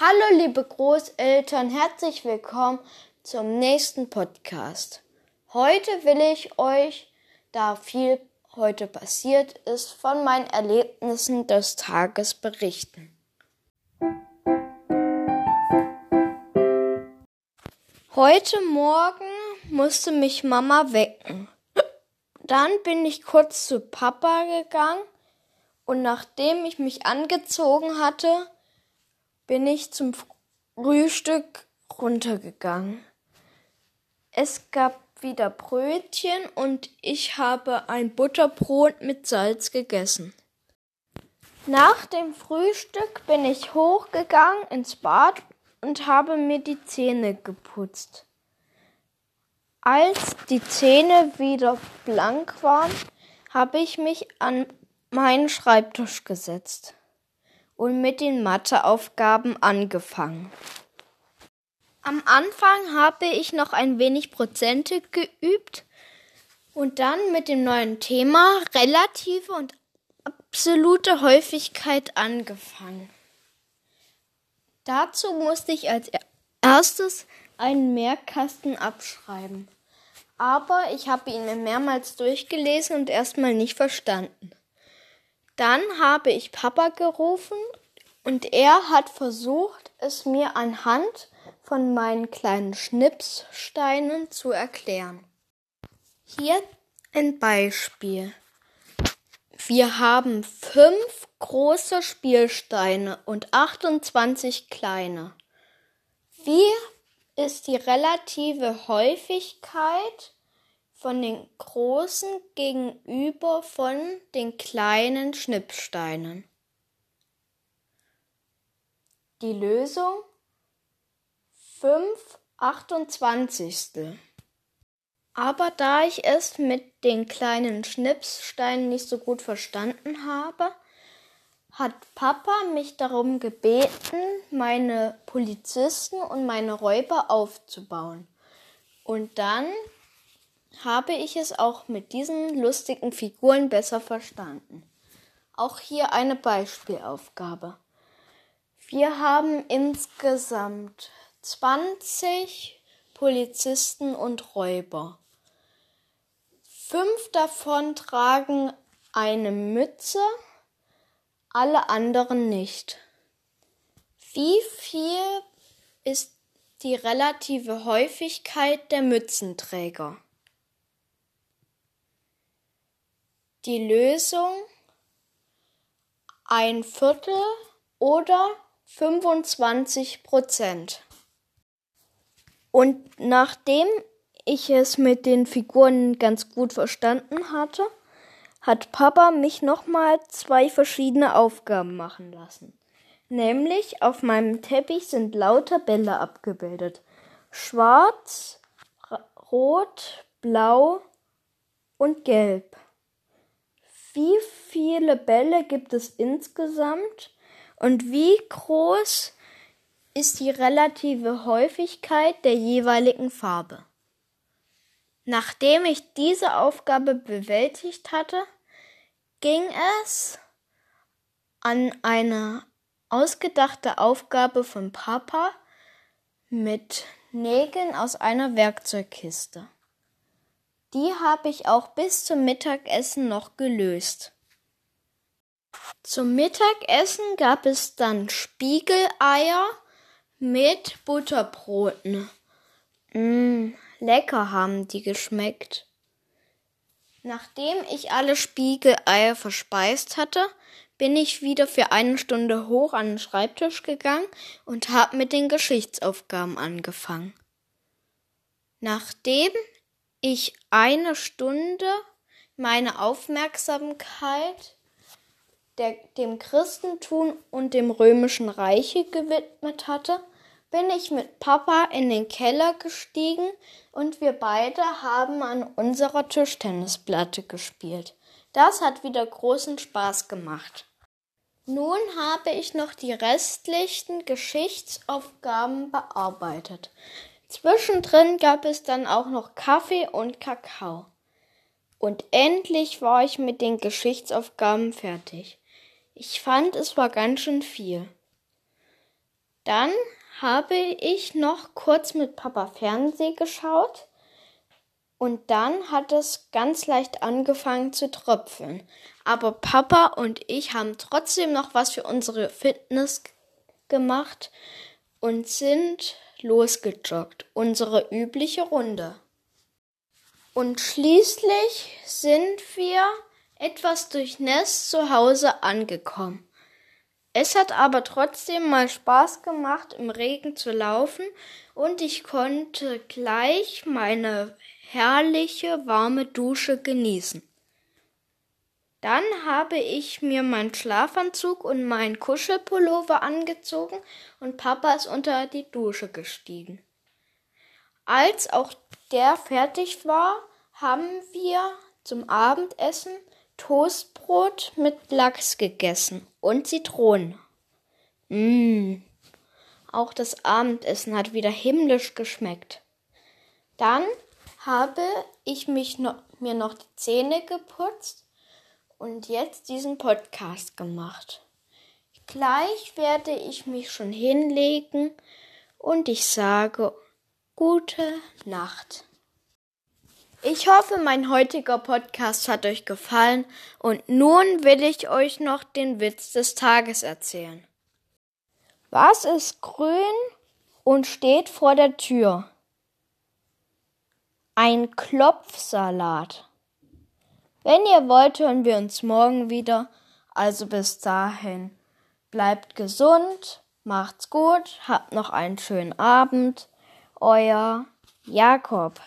Hallo liebe Großeltern, herzlich willkommen zum nächsten Podcast. Heute will ich euch, da viel heute passiert ist, von meinen Erlebnissen des Tages berichten. Heute Morgen musste mich Mama wecken. Dann bin ich kurz zu Papa gegangen und nachdem ich mich angezogen hatte, bin ich zum Frühstück runtergegangen. Es gab wieder Brötchen und ich habe ein Butterbrot mit Salz gegessen. Nach dem Frühstück bin ich hochgegangen ins Bad und habe mir die Zähne geputzt. Als die Zähne wieder blank waren, habe ich mich an meinen Schreibtisch gesetzt und mit den Matheaufgaben angefangen. Am Anfang habe ich noch ein wenig Prozente geübt und dann mit dem neuen Thema relative und absolute Häufigkeit angefangen. Dazu musste ich als erstes einen Mehrkasten abschreiben. Aber ich habe ihn mir mehrmals durchgelesen und erstmal nicht verstanden. Dann habe ich Papa gerufen und er hat versucht, es mir anhand von meinen kleinen Schnipssteinen zu erklären. Hier ein Beispiel. Wir haben fünf große Spielsteine und 28 kleine. Wie ist die relative Häufigkeit von den großen gegenüber von den kleinen Schnippsteinen. Die Lösung 5 28. Aber da ich es mit den kleinen Schnipssteinen nicht so gut verstanden habe, hat Papa mich darum gebeten, meine Polizisten und meine Räuber aufzubauen. Und dann habe ich es auch mit diesen lustigen Figuren besser verstanden. Auch hier eine Beispielaufgabe. Wir haben insgesamt 20 Polizisten und Räuber. Fünf davon tragen eine Mütze, alle anderen nicht. Wie viel ist die relative Häufigkeit der Mützenträger? die Lösung ein Viertel oder 25 Prozent. Und nachdem ich es mit den Figuren ganz gut verstanden hatte, hat Papa mich nochmal zwei verschiedene Aufgaben machen lassen. Nämlich auf meinem Teppich sind lauter Bälle abgebildet. Schwarz, rot, blau und gelb. Wie viele Bälle gibt es insgesamt und wie groß ist die relative Häufigkeit der jeweiligen Farbe? Nachdem ich diese Aufgabe bewältigt hatte, ging es an eine ausgedachte Aufgabe von Papa mit Nägeln aus einer Werkzeugkiste. Die habe ich auch bis zum Mittagessen noch gelöst. Zum Mittagessen gab es dann Spiegeleier mit Butterbroten. Mmh, lecker haben die geschmeckt. Nachdem ich alle Spiegeleier verspeist hatte, bin ich wieder für eine Stunde hoch an den Schreibtisch gegangen und habe mit den Geschichtsaufgaben angefangen. Nachdem ich eine Stunde meine Aufmerksamkeit der, dem Christentum und dem römischen Reiche gewidmet hatte, bin ich mit Papa in den Keller gestiegen und wir beide haben an unserer Tischtennisplatte gespielt. Das hat wieder großen Spaß gemacht. Nun habe ich noch die restlichen Geschichtsaufgaben bearbeitet. Zwischendrin gab es dann auch noch Kaffee und Kakao. Und endlich war ich mit den Geschichtsaufgaben fertig. Ich fand, es war ganz schön viel. Dann habe ich noch kurz mit Papa Fernseh geschaut und dann hat es ganz leicht angefangen zu tröpfeln. Aber Papa und ich haben trotzdem noch was für unsere Fitness gemacht und sind losgejoggt, unsere übliche Runde. Und schließlich sind wir etwas durchnässt zu Hause angekommen. Es hat aber trotzdem mal Spaß gemacht, im Regen zu laufen, und ich konnte gleich meine herrliche warme Dusche genießen. Dann habe ich mir meinen Schlafanzug und meinen Kuschelpullover angezogen und Papa ist unter die Dusche gestiegen. Als auch der fertig war, haben wir zum Abendessen Toastbrot mit Lachs gegessen und Zitronen. Mmh. Auch das Abendessen hat wieder himmlisch geschmeckt. Dann habe ich mich noch, mir noch die Zähne geputzt und jetzt diesen Podcast gemacht. Gleich werde ich mich schon hinlegen und ich sage gute Nacht. Ich hoffe, mein heutiger Podcast hat euch gefallen und nun will ich euch noch den Witz des Tages erzählen. Was ist grün und steht vor der Tür? Ein Klopfsalat. Wenn ihr wollt, hören wir uns morgen wieder. Also bis dahin. Bleibt gesund, macht's gut, habt noch einen schönen Abend. Euer Jakob.